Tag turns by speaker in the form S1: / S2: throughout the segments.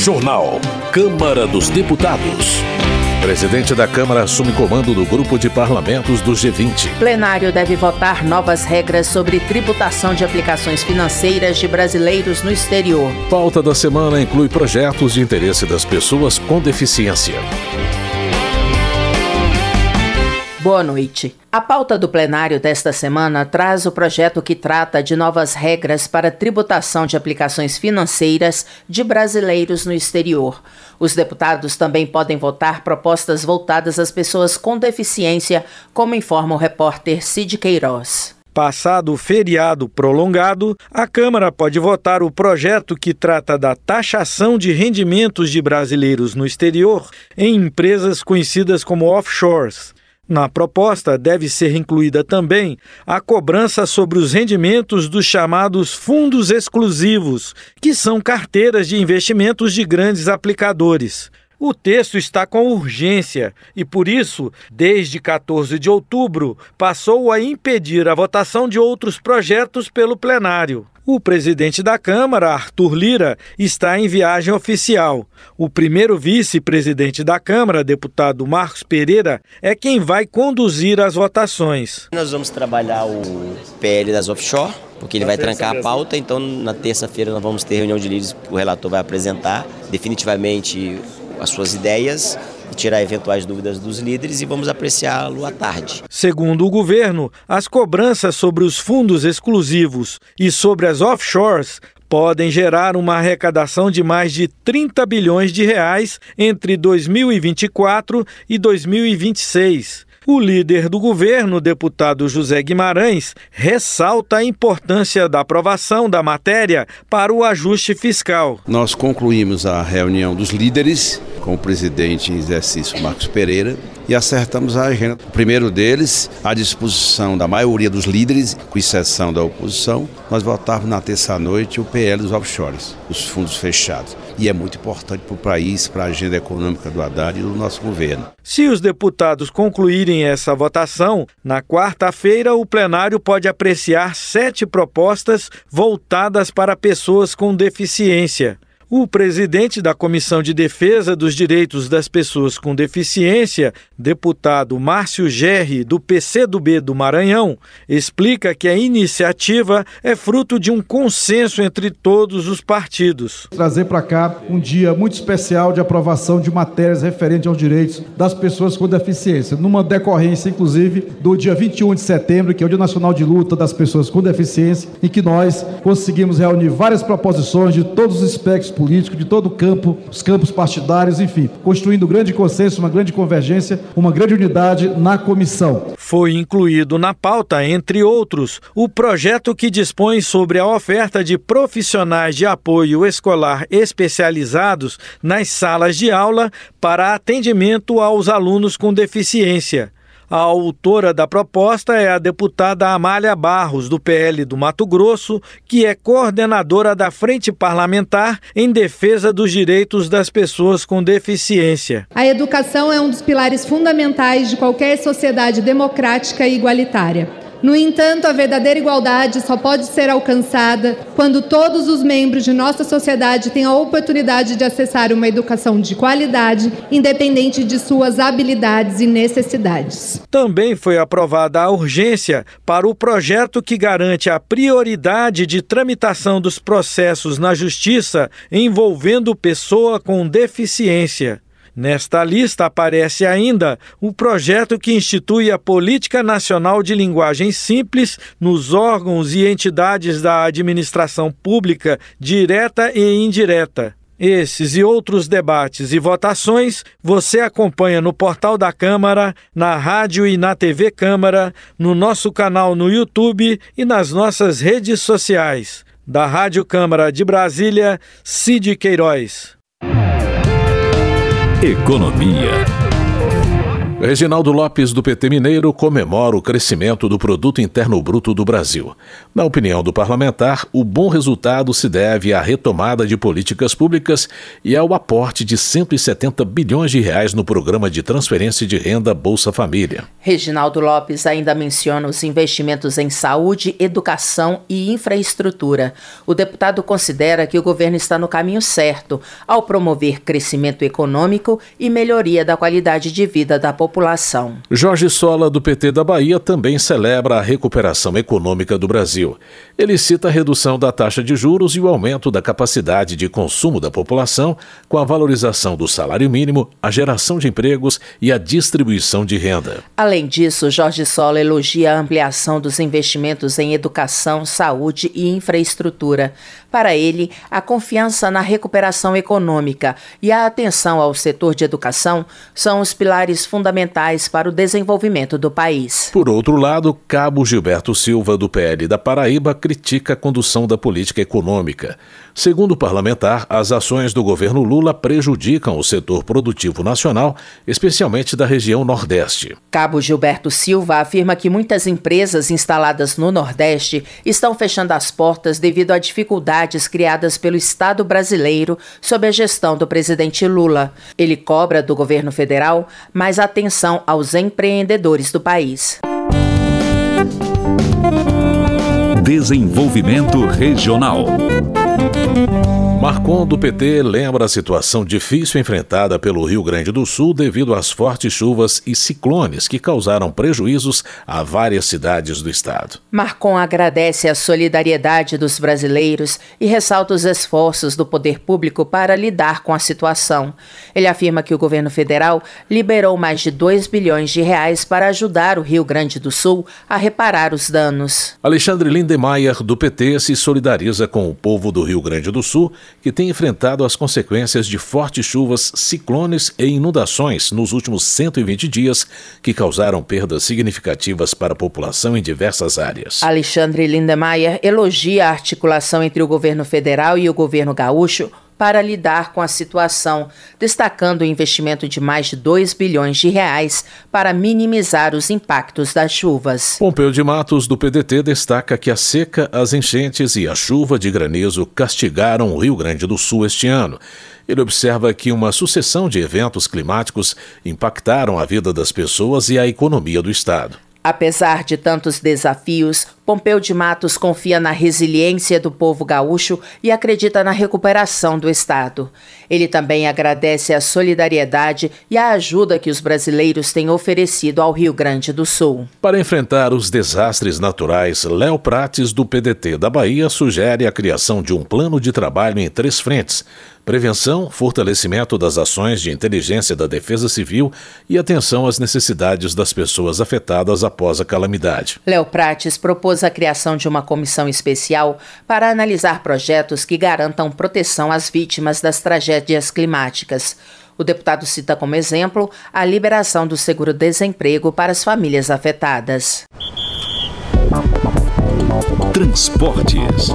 S1: Jornal. Câmara dos Deputados. Presidente da Câmara assume comando do grupo de parlamentos do G20.
S2: Plenário deve votar novas regras sobre tributação de aplicações financeiras de brasileiros no exterior.
S1: Pauta da semana inclui projetos de interesse das pessoas com deficiência.
S2: Boa noite. A pauta do plenário desta semana traz o projeto que trata de novas regras para tributação de aplicações financeiras de brasileiros no exterior. Os deputados também podem votar propostas voltadas às pessoas com deficiência, como informa o repórter Cid Queiroz.
S3: Passado o feriado prolongado, a Câmara pode votar o projeto que trata da taxação de rendimentos de brasileiros no exterior em empresas conhecidas como offshores. Na proposta deve ser incluída também a cobrança sobre os rendimentos dos chamados fundos exclusivos, que são carteiras de investimentos de grandes aplicadores. O texto está com urgência e, por isso, desde 14 de outubro, passou a impedir a votação de outros projetos pelo plenário. O presidente da Câmara, Arthur Lira, está em viagem oficial. O primeiro vice-presidente da Câmara, deputado Marcos Pereira, é quem vai conduzir as votações.
S4: Nós vamos trabalhar o PL das offshore, porque ele vai trancar a pauta, então na terça-feira nós vamos ter reunião de líderes, o relator vai apresentar definitivamente as suas ideias tirar eventuais dúvidas dos líderes e vamos apreciá-lo à tarde.
S3: Segundo o governo, as cobranças sobre os fundos exclusivos e sobre as offshores podem gerar uma arrecadação de mais de 30 bilhões de reais entre 2024 e 2026. O líder do governo, deputado José Guimarães, ressalta a importância da aprovação da matéria para o ajuste fiscal.
S5: Nós concluímos a reunião dos líderes com o presidente em exercício Marcos Pereira e acertamos a agenda. O primeiro deles, à disposição da maioria dos líderes, com exceção da oposição, nós votávamos na terça-noite o PL dos offshores, os fundos fechados. E é muito importante para o país, para a agenda econômica do Haddad e do nosso governo.
S3: Se os deputados concluírem essa votação, na quarta-feira o plenário pode apreciar sete propostas voltadas para pessoas com deficiência. O presidente da Comissão de Defesa dos Direitos das Pessoas com Deficiência, deputado Márcio Gerri, do PCdoB do Maranhão, explica que a iniciativa é fruto de um consenso entre todos os partidos.
S6: Trazer para cá um dia muito especial de aprovação de matérias referentes aos direitos das pessoas com deficiência, numa decorrência, inclusive, do dia 21 de setembro, que é o Dia Nacional de Luta das Pessoas com Deficiência, em que nós conseguimos reunir várias proposições de todos os espectros político, de todo o campo, os campos partidários, enfim, construindo um grande consenso, uma grande convergência, uma grande unidade na comissão.
S3: Foi incluído na pauta, entre outros, o projeto que dispõe sobre a oferta de profissionais de apoio escolar especializados nas salas de aula para atendimento aos alunos com deficiência. A autora da proposta é a deputada Amália Barros, do PL do Mato Grosso, que é coordenadora da Frente Parlamentar em defesa dos direitos das pessoas com deficiência.
S7: A educação é um dos pilares fundamentais de qualquer sociedade democrática e igualitária. No entanto, a verdadeira igualdade só pode ser alcançada quando todos os membros de nossa sociedade têm a oportunidade de acessar uma educação de qualidade, independente de suas habilidades e necessidades.
S3: Também foi aprovada a urgência para o projeto que garante a prioridade de tramitação dos processos na Justiça envolvendo pessoa com deficiência. Nesta lista aparece ainda o projeto que institui a Política Nacional de Linguagem Simples nos órgãos e entidades da administração pública, direta e indireta. Esses e outros debates e votações você acompanha no portal da Câmara, na rádio e na TV Câmara, no nosso canal no YouTube e nas nossas redes sociais. Da Rádio Câmara de Brasília, Cid Queiroz.
S1: Economia. Reginaldo Lopes, do PT Mineiro, comemora o crescimento do Produto Interno Bruto do Brasil. Na opinião do parlamentar, o bom resultado se deve à retomada de políticas públicas e ao aporte de 170 bilhões de reais no programa de transferência de renda Bolsa Família.
S2: Reginaldo Lopes ainda menciona os investimentos em saúde, educação e infraestrutura. O deputado considera que o governo está no caminho certo ao promover crescimento econômico e melhoria da qualidade de vida da população população.
S1: Jorge Sola, do PT da Bahia, também celebra a recuperação econômica do Brasil. Ele cita a redução da taxa de juros e o aumento da capacidade de consumo da população, com a valorização do salário mínimo, a geração de empregos e a distribuição de renda.
S2: Além disso, Jorge Sola elogia a ampliação dos investimentos em educação, saúde e infraestrutura. Para ele, a confiança na recuperação econômica e a atenção ao setor de educação são os pilares fundamentais para o desenvolvimento do país.
S1: Por outro lado, Cabo Gilberto Silva, do PL da Paraíba, critica a condução da política econômica. Segundo o parlamentar, as ações do governo Lula prejudicam o setor produtivo nacional, especialmente da região Nordeste.
S2: Cabo Gilberto Silva afirma que muitas empresas instaladas no Nordeste estão fechando as portas devido a dificuldades criadas pelo Estado brasileiro sob a gestão do presidente Lula. Ele cobra do governo federal mais atenção aos empreendedores do país.
S1: Desenvolvimento Regional. Marcon do PT lembra a situação difícil enfrentada pelo Rio Grande do Sul devido às fortes chuvas e ciclones que causaram prejuízos a várias cidades do estado.
S2: Marcon agradece a solidariedade dos brasileiros e ressalta os esforços do poder público para lidar com a situação. Ele afirma que o governo federal liberou mais de 2 bilhões de reais para ajudar o Rio Grande do Sul a reparar os danos.
S1: Alexandre Lindemeyer do PT se solidariza com o povo do Rio Grande do Sul que tem enfrentado as consequências de fortes chuvas, ciclones e inundações nos últimos 120 dias, que causaram perdas significativas para a população em diversas áreas.
S2: Alexandre Lindemeyer elogia a articulação entre o governo federal e o governo gaúcho para lidar com a situação, destacando o investimento de mais de 2 bilhões de reais para minimizar os impactos das chuvas.
S1: Pompeu de Matos, do PDT, destaca que a seca, as enchentes e a chuva de granizo castigaram o Rio Grande do Sul este ano. Ele observa que uma sucessão de eventos climáticos impactaram a vida das pessoas e a economia do Estado.
S2: Apesar de tantos desafios, Pompeu de Matos confia na resiliência do povo gaúcho e acredita na recuperação do Estado. Ele também agradece a solidariedade e a ajuda que os brasileiros têm oferecido ao Rio Grande do Sul.
S1: Para enfrentar os desastres naturais, Léo Prates, do PDT da Bahia, sugere a criação de um plano de trabalho em três frentes prevenção, fortalecimento das ações de inteligência da Defesa Civil e atenção às necessidades das pessoas afetadas após a calamidade.
S2: Léo Prates propôs a criação de uma comissão especial para analisar projetos que garantam proteção às vítimas das tragédias climáticas. O deputado cita como exemplo a liberação do seguro-desemprego para as famílias afetadas.
S1: Transportes.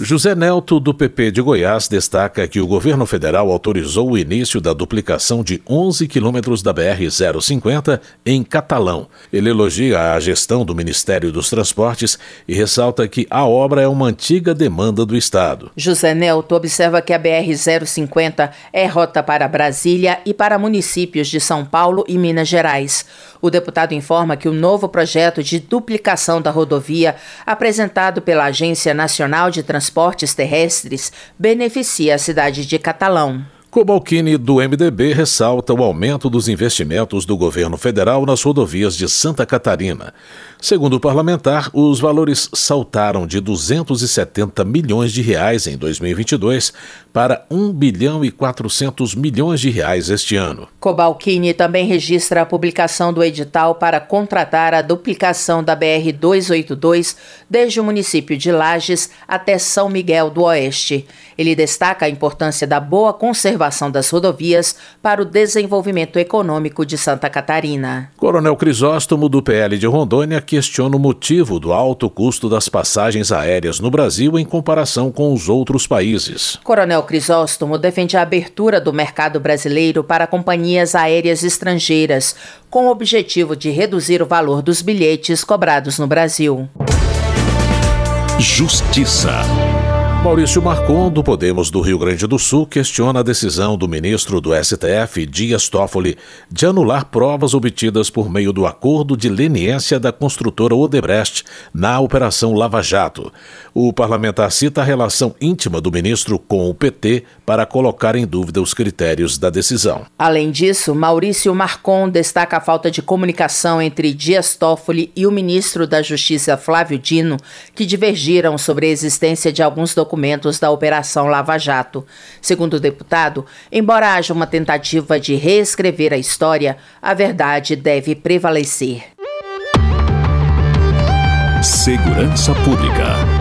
S1: José Nelto, do PP de Goiás, destaca que o governo federal autorizou o início da duplicação de 11 quilômetros da BR-050 em Catalão. Ele elogia a gestão do Ministério dos Transportes e ressalta que a obra é uma antiga demanda do Estado.
S2: José Nelto observa que a BR-050 é rota para Brasília e para municípios de São Paulo e Minas Gerais. O deputado informa que o novo projeto de duplicação da rodovia, apresentado pela Agência Nacional de Transportes Terrestres, beneficia a cidade de Catalão.
S1: Cobalcini, do MDB, ressalta o aumento dos investimentos do governo federal nas rodovias de Santa Catarina. Segundo o parlamentar, os valores saltaram de 270 milhões de reais em 2022 para 1 bilhão e 400 milhões de reais este ano.
S2: Cobalcini também registra a publicação do edital para contratar a duplicação da BR 282 desde o município de Lages até São Miguel do Oeste. Ele destaca a importância da boa conservação das rodovias para o desenvolvimento econômico de Santa Catarina.
S1: Coronel Crisóstomo do PL de Rondônia questiona o motivo do alto custo das passagens aéreas no Brasil em comparação com os outros países.
S2: Coronel Crisóstomo defende a abertura do mercado brasileiro para companhias aéreas estrangeiras, com o objetivo de reduzir o valor dos bilhetes cobrados no Brasil.
S1: Justiça. Maurício Marcon, do Podemos do Rio Grande do Sul, questiona a decisão do ministro do STF, Dias Toffoli, de anular provas obtidas por meio do acordo de leniência da construtora Odebrecht na Operação Lava Jato. O parlamentar cita a relação íntima do ministro com o PT para colocar em dúvida os critérios da decisão.
S2: Além disso, Maurício Marcon destaca a falta de comunicação entre Dias Toffoli e o ministro da Justiça, Flávio Dino, que divergiram sobre a existência de alguns documentos documentos da Operação Lava Jato. Segundo o deputado, embora haja uma tentativa de reescrever a história, a verdade deve prevalecer.
S1: Segurança Pública.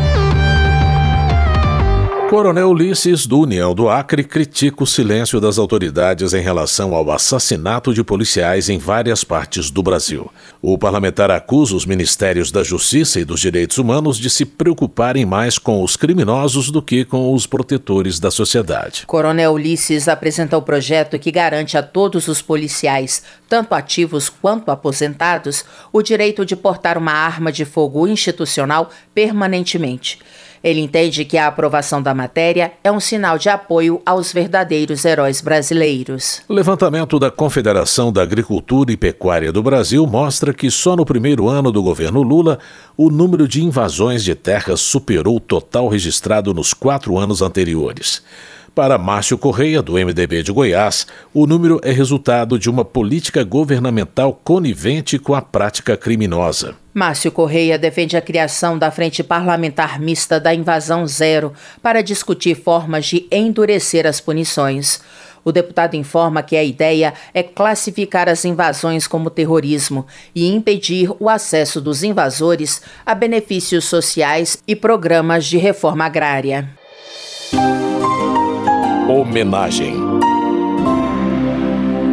S1: Coronel Ulisses, do União do Acre, critica o silêncio das autoridades em relação ao assassinato de policiais em várias partes do Brasil. O parlamentar acusa os ministérios da Justiça e dos Direitos Humanos de se preocuparem mais com os criminosos do que com os protetores da sociedade.
S2: Coronel Ulisses apresenta o projeto que garante a todos os policiais, tanto ativos quanto aposentados, o direito de portar uma arma de fogo institucional permanentemente. Ele entende que a aprovação da matéria é um sinal de apoio aos verdadeiros heróis brasileiros.
S1: O levantamento da Confederação da Agricultura e Pecuária do Brasil mostra que só no primeiro ano do governo Lula, o número de invasões de terras superou o total registrado nos quatro anos anteriores. Para Márcio Correia, do MDB de Goiás, o número é resultado de uma política governamental conivente com a prática criminosa.
S2: Márcio Correia defende a criação da Frente Parlamentar Mista da Invasão Zero para discutir formas de endurecer as punições. O deputado informa que a ideia é classificar as invasões como terrorismo e impedir o acesso dos invasores a benefícios sociais e programas de reforma agrária.
S1: Homenagem.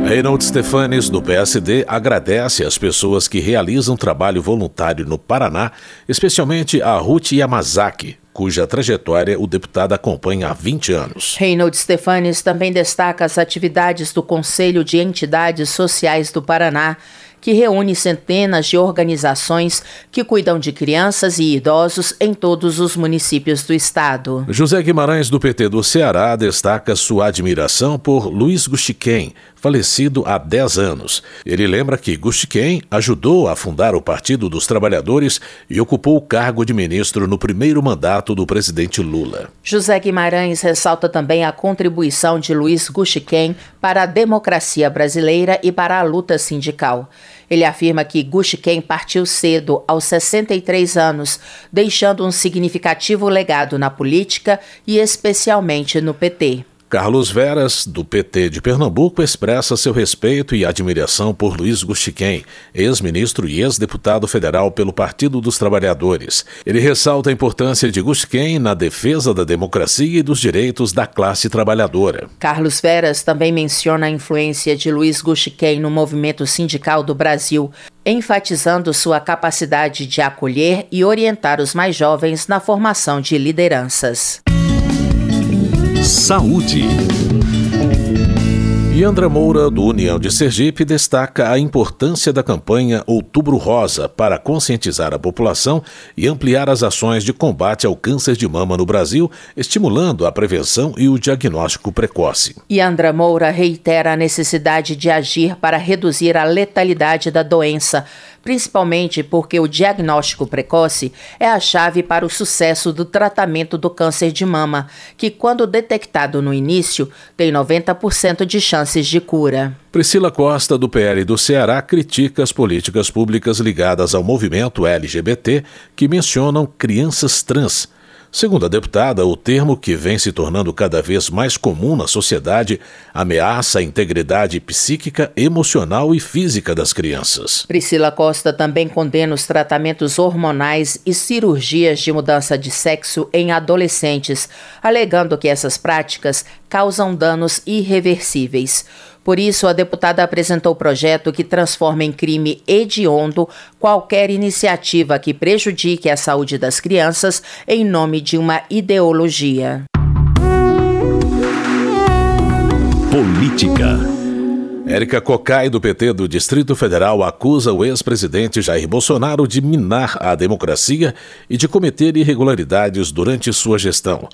S1: Reinaldo Stefanes, do PSD, agradece às pessoas que realizam trabalho voluntário no Paraná, especialmente a Ruth Yamazaki, cuja trajetória o deputado acompanha há 20 anos.
S2: Reinaldo Stefanes também destaca as atividades do Conselho de Entidades Sociais do Paraná que reúne centenas de organizações que cuidam de crianças e idosos em todos os municípios do estado.
S1: José Guimarães, do PT do Ceará, destaca sua admiração por Luiz Gustiquem, falecido há 10 anos. Ele lembra que Gustiquem ajudou a fundar o Partido dos Trabalhadores e ocupou o cargo de ministro no primeiro mandato do presidente Lula.
S2: José Guimarães ressalta também a contribuição de Luiz Gustiquem para a democracia brasileira e para a luta sindical. Ele afirma que Gustiquem partiu cedo, aos 63 anos, deixando um significativo legado na política e especialmente no PT.
S1: Carlos Veras, do PT de Pernambuco, expressa seu respeito e admiração por Luiz Gustiquem, ex-ministro e ex-deputado federal pelo Partido dos Trabalhadores. Ele ressalta a importância de Gustiquem na defesa da democracia e dos direitos da classe trabalhadora.
S2: Carlos Veras também menciona a influência de Luiz Gustiquem no movimento sindical do Brasil, enfatizando sua capacidade de acolher e orientar os mais jovens na formação de lideranças.
S1: Saúde. Yandra Moura, do União de Sergipe, destaca a importância da campanha Outubro Rosa para conscientizar a população e ampliar as ações de combate ao câncer de mama no Brasil, estimulando a prevenção e o diagnóstico precoce.
S2: Yandra Moura reitera a necessidade de agir para reduzir a letalidade da doença, principalmente porque o diagnóstico precoce é a chave para o sucesso do tratamento do câncer de mama, que, quando detectado no início, tem 90% de chances de cura.
S1: Priscila Costa, do PL do Ceará, critica as políticas públicas ligadas ao movimento LGBT que mencionam crianças trans Segundo a deputada, o termo que vem se tornando cada vez mais comum na sociedade ameaça a integridade psíquica, emocional e física das crianças.
S2: Priscila Costa também condena os tratamentos hormonais e cirurgias de mudança de sexo em adolescentes, alegando que essas práticas causam danos irreversíveis. Por isso, a deputada apresentou o projeto que transforma em crime hediondo qualquer iniciativa que prejudique a saúde das crianças em nome de uma ideologia.
S1: Política. Érica Cocai, do PT do Distrito Federal, acusa o ex-presidente Jair Bolsonaro de minar a democracia e de cometer irregularidades durante sua gestão.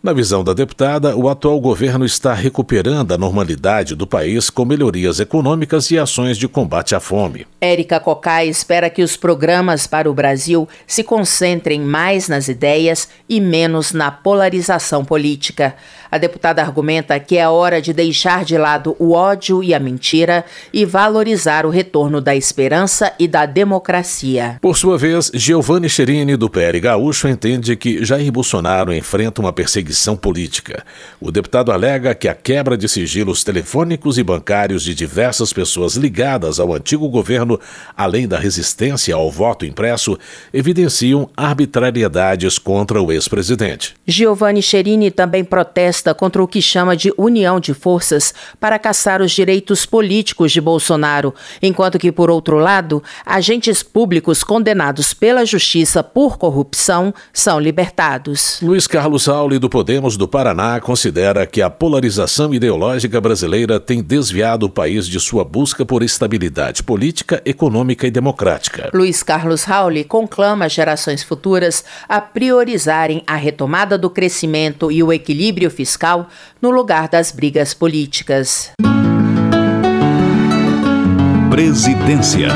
S1: Na visão da deputada, o atual governo está recuperando a normalidade do país com melhorias econômicas e ações de combate à fome.
S2: Érica Cocai espera que os programas para o Brasil se concentrem mais nas ideias e menos na polarização política. A deputada argumenta que é hora de deixar de lado o ódio e a mentira e valorizar o retorno da esperança e da democracia.
S1: Por sua vez, Giovanni Cherini, do PL Gaúcho, entende que Jair Bolsonaro enfrenta uma perseguição perseguição política. O deputado alega que a quebra de sigilos telefônicos e bancários de diversas pessoas ligadas ao antigo governo, além da resistência ao voto impresso, evidenciam arbitrariedades contra o ex-presidente.
S2: Giovanni Cherini também protesta contra o que chama de união de forças para caçar os direitos políticos de Bolsonaro, enquanto que, por outro lado, agentes públicos condenados pela justiça por corrupção são libertados.
S1: Luiz Carlos Sauli, do Podemos do Paraná considera que a polarização ideológica brasileira tem desviado o país de sua busca por estabilidade política, econômica e democrática.
S2: Luiz Carlos Rauli conclama gerações futuras a priorizarem a retomada do crescimento e o equilíbrio fiscal no lugar das brigas políticas.
S1: Presidência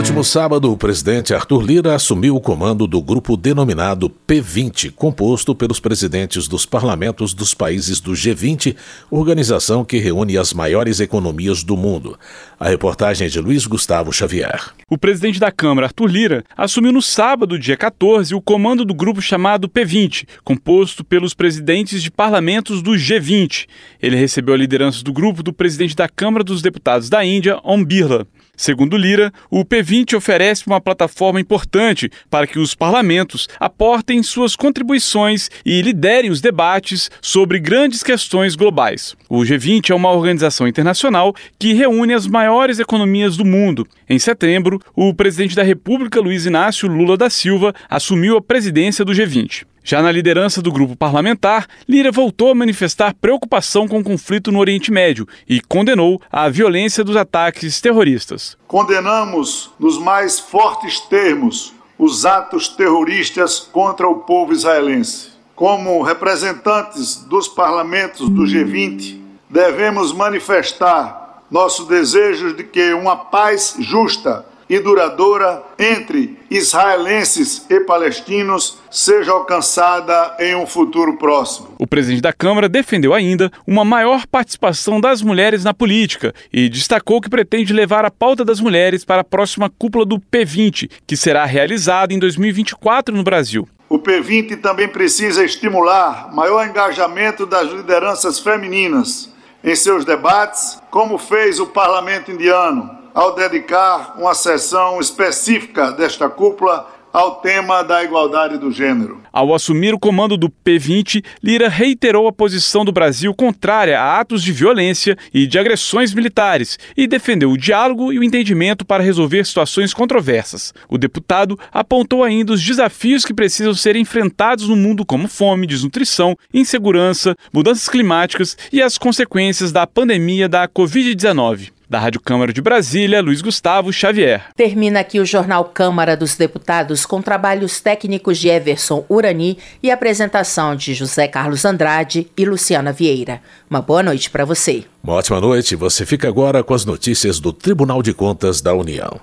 S1: último sábado, o presidente Arthur Lira assumiu o comando do grupo denominado P20, composto pelos presidentes dos parlamentos dos países do G20, organização que reúne as maiores economias do mundo. A reportagem é de Luiz Gustavo Xavier.
S8: O presidente da Câmara, Arthur Lira, assumiu no sábado, dia 14, o comando do grupo chamado P20, composto pelos presidentes de parlamentos do G20. Ele recebeu a liderança do grupo do presidente da Câmara dos Deputados da Índia, Om Birla. Segundo Lira, o P20 oferece uma plataforma importante para que os parlamentos aportem suas contribuições e liderem os debates sobre grandes questões globais. O G20 é uma organização internacional que reúne as maiores economias do mundo. Em setembro, o presidente da República, Luiz Inácio Lula da Silva, assumiu a presidência do G20. Já na liderança do grupo parlamentar, Lira voltou a manifestar preocupação com o conflito no Oriente Médio e condenou a violência dos ataques terroristas.
S9: Condenamos nos mais fortes termos os atos terroristas contra o povo israelense. Como representantes dos parlamentos do G20, devemos manifestar nosso desejo de que uma paz justa e duradoura entre israelenses e palestinos seja alcançada em um futuro próximo.
S8: O presidente da Câmara defendeu ainda uma maior participação das mulheres na política e destacou que pretende levar a pauta das mulheres para a próxima cúpula do P20, que será realizada em 2024 no Brasil.
S9: O P20 também precisa estimular maior engajamento das lideranças femininas em seus debates, como fez o parlamento indiano ao dedicar uma sessão específica desta cúpula ao tema da igualdade do gênero.
S8: Ao assumir o comando do P20, Lira reiterou a posição do Brasil contrária a atos de violência e de agressões militares e defendeu o diálogo e o entendimento para resolver situações controversas. O deputado apontou ainda os desafios que precisam ser enfrentados no mundo, como fome, desnutrição, insegurança, mudanças climáticas e as consequências da pandemia da Covid-19. Da Rádio Câmara de Brasília, Luiz Gustavo Xavier.
S2: Termina aqui o Jornal Câmara dos Deputados com trabalhos técnicos de Everson Urani e apresentação de José Carlos Andrade e Luciana Vieira. Uma boa noite para você.
S1: Uma ótima noite. Você fica agora com as notícias do Tribunal de Contas da União.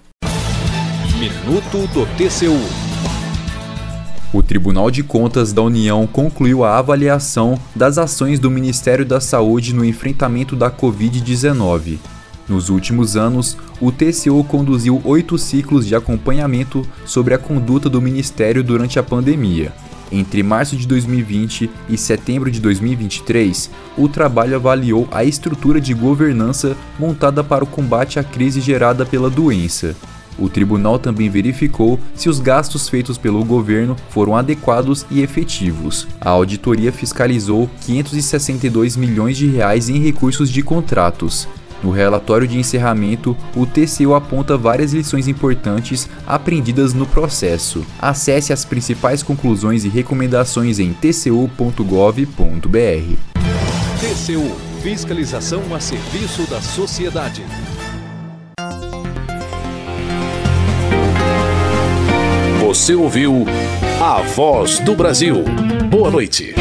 S10: Minuto do TCU. O Tribunal de Contas da União concluiu a avaliação das ações do Ministério da Saúde no enfrentamento da Covid-19. Nos últimos anos, o TCU conduziu oito ciclos de acompanhamento sobre a conduta do Ministério durante a pandemia. Entre março de 2020 e setembro de 2023, o trabalho avaliou a estrutura de governança montada para o combate à crise gerada pela doença. O tribunal também verificou se os gastos feitos pelo governo foram adequados e efetivos. A auditoria fiscalizou 562 milhões de reais em recursos de contratos. No relatório de encerramento, o TCU aponta várias lições importantes aprendidas no processo. Acesse as principais conclusões e recomendações em tcu.gov.br.
S1: TCU Fiscalização a serviço da sociedade. Você ouviu a voz do Brasil. Boa noite.